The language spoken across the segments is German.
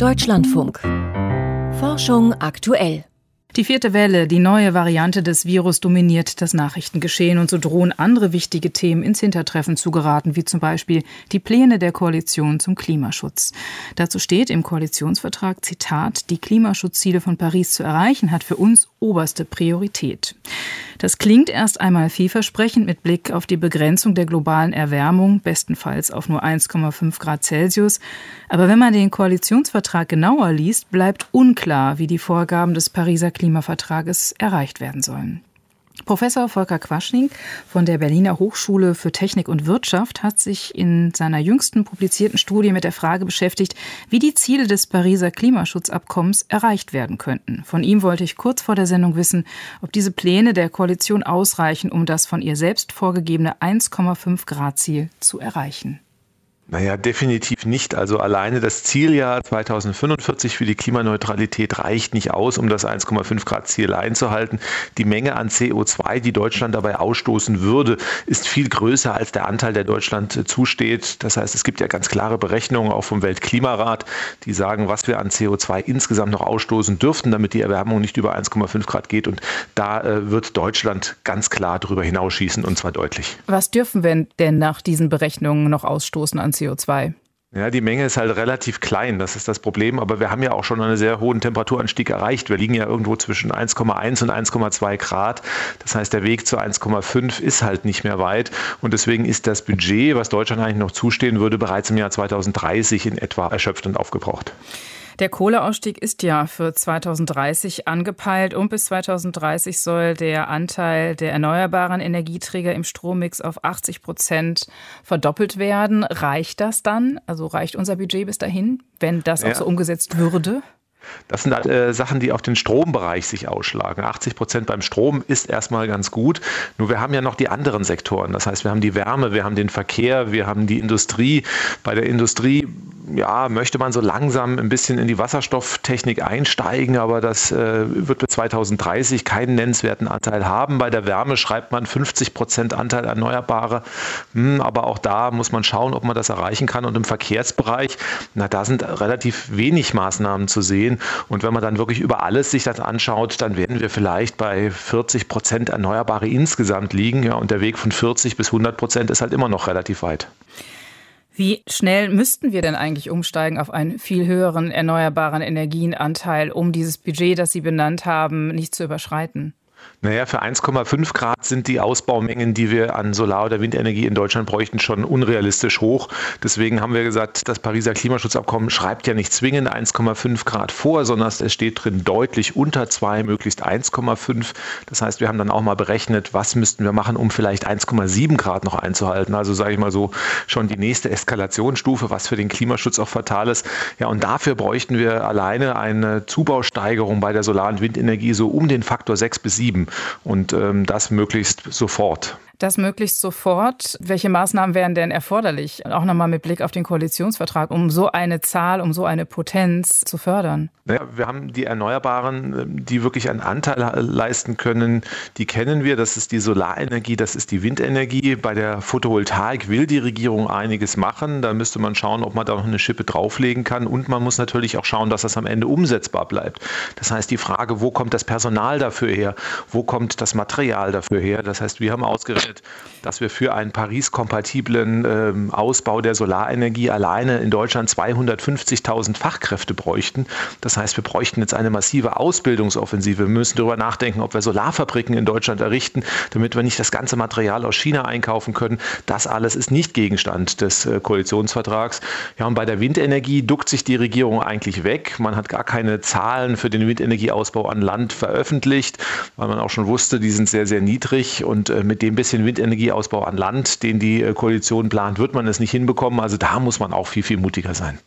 Deutschlandfunk. Forschung aktuell. Die vierte Welle, die neue Variante des Virus dominiert das Nachrichtengeschehen und so drohen andere wichtige Themen ins Hintertreffen zu geraten, wie zum Beispiel die Pläne der Koalition zum Klimaschutz. Dazu steht im Koalitionsvertrag, Zitat, die Klimaschutzziele von Paris zu erreichen, hat für uns oberste Priorität. Das klingt erst einmal vielversprechend mit Blick auf die Begrenzung der globalen Erwärmung, bestenfalls auf nur 1,5 Grad Celsius. Aber wenn man den Koalitionsvertrag genauer liest, bleibt unklar, wie die Vorgaben des Pariser Klimavertrages erreicht werden sollen. Professor Volker Quaschning von der Berliner Hochschule für Technik und Wirtschaft hat sich in seiner jüngsten publizierten Studie mit der Frage beschäftigt, wie die Ziele des Pariser Klimaschutzabkommens erreicht werden könnten. Von ihm wollte ich kurz vor der Sendung wissen, ob diese Pläne der Koalition ausreichen, um das von ihr selbst vorgegebene 1,5 Grad Ziel zu erreichen. Naja, definitiv nicht. Also alleine das Zieljahr 2045 für die Klimaneutralität reicht nicht aus, um das 1,5 Grad Ziel einzuhalten. Die Menge an CO2, die Deutschland dabei ausstoßen würde, ist viel größer als der Anteil, der Deutschland zusteht. Das heißt, es gibt ja ganz klare Berechnungen auch vom Weltklimarat, die sagen, was wir an CO2 insgesamt noch ausstoßen dürften, damit die Erwärmung nicht über 1,5 Grad geht. Und da äh, wird Deutschland ganz klar darüber hinausschießen und zwar deutlich. Was dürfen wir denn nach diesen Berechnungen noch ausstoßen an CO2? CO2. Ja, die Menge ist halt relativ klein, das ist das Problem. Aber wir haben ja auch schon einen sehr hohen Temperaturanstieg erreicht. Wir liegen ja irgendwo zwischen 1,1 und 1,2 Grad. Das heißt, der Weg zu 1,5 ist halt nicht mehr weit. Und deswegen ist das Budget, was Deutschland eigentlich noch zustehen würde, bereits im Jahr 2030 in etwa erschöpft und aufgebraucht. Der Kohleausstieg ist ja für 2030 angepeilt und bis 2030 soll der Anteil der erneuerbaren Energieträger im Strommix auf 80 Prozent verdoppelt werden. Reicht das dann? Also reicht unser Budget bis dahin, wenn das ja. auch so umgesetzt würde? Das sind äh, Sachen, die auf den Strombereich sich ausschlagen. 80 Prozent beim Strom ist erstmal ganz gut. Nur wir haben ja noch die anderen Sektoren. Das heißt, wir haben die Wärme, wir haben den Verkehr, wir haben die Industrie. Bei der Industrie ja, möchte man so langsam ein bisschen in die Wasserstofftechnik einsteigen, aber das äh, wird bis 2030 keinen nennenswerten Anteil haben. Bei der Wärme schreibt man 50 Prozent Anteil Erneuerbare. Hm, aber auch da muss man schauen, ob man das erreichen kann. Und im Verkehrsbereich, na, da sind relativ wenig Maßnahmen zu sehen. Und wenn man dann wirklich über alles sich das anschaut, dann werden wir vielleicht bei 40 Prozent Erneuerbare insgesamt liegen. Ja, und der Weg von 40 bis 100 Prozent ist halt immer noch relativ weit. Wie schnell müssten wir denn eigentlich umsteigen auf einen viel höheren erneuerbaren Energienanteil, um dieses Budget, das Sie benannt haben, nicht zu überschreiten? Naja, für 1,5 Grad sind die Ausbaumengen, die wir an Solar- oder Windenergie in Deutschland bräuchten, schon unrealistisch hoch. Deswegen haben wir gesagt, das Pariser Klimaschutzabkommen schreibt ja nicht zwingend 1,5 Grad vor, sondern es steht drin deutlich unter 2, möglichst 1,5. Das heißt, wir haben dann auch mal berechnet, was müssten wir machen, um vielleicht 1,7 Grad noch einzuhalten. Also sage ich mal so, schon die nächste Eskalationsstufe, was für den Klimaschutz auch fatal ist. Ja, und dafür bräuchten wir alleine eine Zubausteigerung bei der Solar- und Windenergie so um den Faktor 6 bis 7 und ähm, das möglichst sofort. Das möglichst sofort. Welche Maßnahmen wären denn erforderlich? Auch nochmal mit Blick auf den Koalitionsvertrag, um so eine Zahl, um so eine Potenz zu fördern. Naja, wir haben die Erneuerbaren, die wirklich einen Anteil leisten können. Die kennen wir. Das ist die Solarenergie, das ist die Windenergie. Bei der Photovoltaik will die Regierung einiges machen. Da müsste man schauen, ob man da noch eine Schippe drauflegen kann. Und man muss natürlich auch schauen, dass das am Ende umsetzbar bleibt. Das heißt, die Frage, wo kommt das Personal dafür her? Wo kommt das Material dafür her? Das heißt, wir haben ausgerechnet, berechnet, dass wir für einen Paris-kompatiblen ähm, Ausbau der Solarenergie alleine in Deutschland 250.000 Fachkräfte bräuchten. Das heißt, wir bräuchten jetzt eine massive Ausbildungsoffensive. Wir müssen darüber nachdenken, ob wir Solarfabriken in Deutschland errichten, damit wir nicht das ganze Material aus China einkaufen können. Das alles ist nicht Gegenstand des äh, Koalitionsvertrags. Ja, und bei der Windenergie duckt sich die Regierung eigentlich weg. Man hat gar keine Zahlen für den Windenergieausbau an Land veröffentlicht, weil man auch schon wusste, die sind sehr, sehr niedrig und äh, mit dem bisschen den Windenergieausbau an Land, den die äh, Koalition plant, wird man es nicht hinbekommen. Also da muss man auch viel, viel mutiger sein.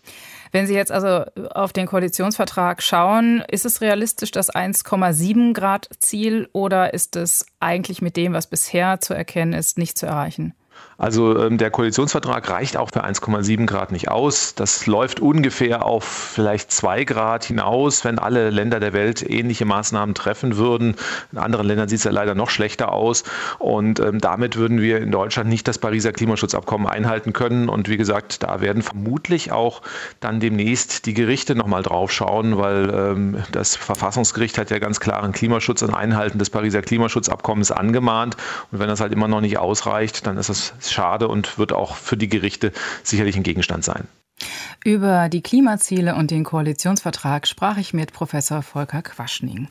Wenn Sie jetzt also auf den Koalitionsvertrag schauen, ist es realistisch das 1,7 Grad Ziel oder ist es eigentlich mit dem, was bisher zu erkennen ist, nicht zu erreichen? Also ähm, der Koalitionsvertrag reicht auch für 1,7 Grad nicht aus. Das läuft ungefähr auf vielleicht 2 Grad hinaus, wenn alle Länder der Welt ähnliche Maßnahmen treffen würden. In anderen Ländern sieht es ja leider noch schlechter aus. Und ähm, damit würden wir in Deutschland nicht das Pariser Klimaschutzabkommen einhalten können. Und wie gesagt, da werden vermutlich auch dann demnächst die Gerichte nochmal drauf schauen, weil ähm, das Verfassungsgericht hat ja ganz klaren Klimaschutz und Einhalten des Pariser Klimaschutzabkommens angemahnt. Und wenn das halt immer noch nicht ausreicht, dann ist schade und wird auch für die Gerichte sicherlich ein Gegenstand sein. Über die Klimaziele und den Koalitionsvertrag sprach ich mit Professor Volker Quaschning.